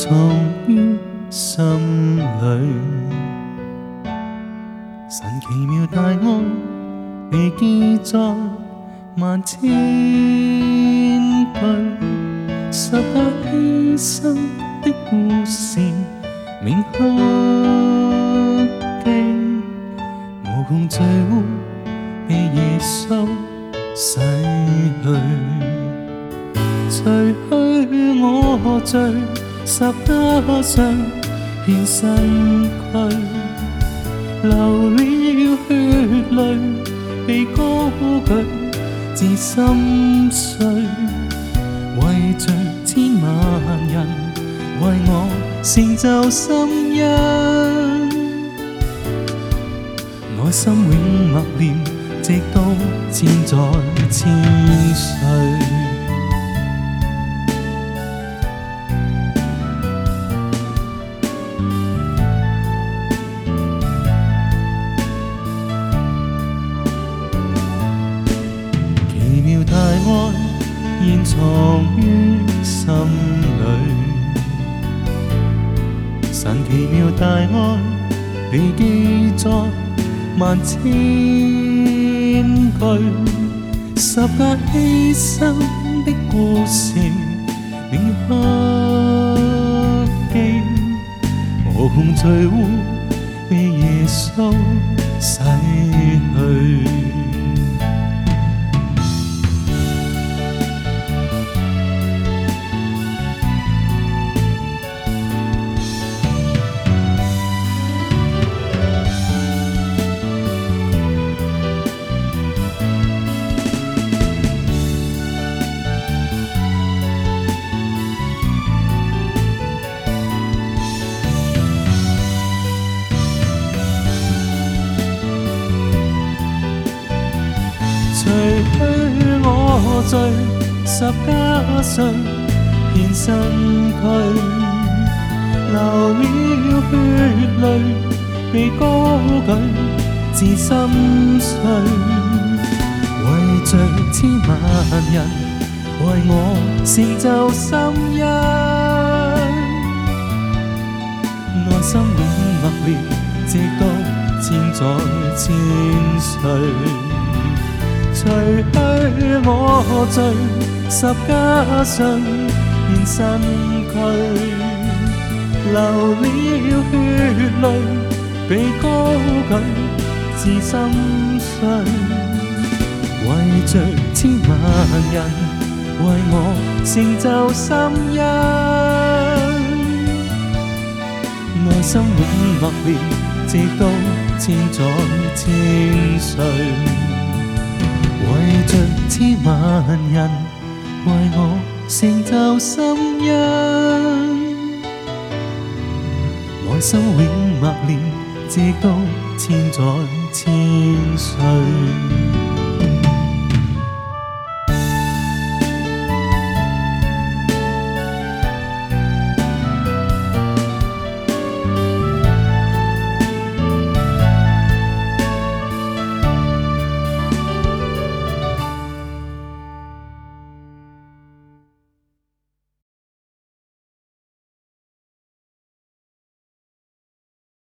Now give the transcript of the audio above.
藏于心里，神奇妙大爱被记在万千句，十个牺牲的故事铭刻记，无罪再被耶稣洗去，除去我罪。十家上献身躯，流了血泪，被高举，至心碎，为着千万人，为我成就心愿。内心永默念，直到千载千岁。藏于心里，神奇妙大爱被记载万千句，十架牺牲的故事你刻记，无穷罪污被耶稣洗去。除去我罪，十加歲獻身軀，流了血淚被高舉，至心碎。為罪千萬人，為我成就心恩，內心永默念，直到千載千歲。除去我罪，十加歲現身軀，流了血淚被高舉，至心碎，為着千萬人，為我成就心恩，內心永默念，直到千載千歲。借着千万人为我成就心愿，爱心永默念，直到千载千岁。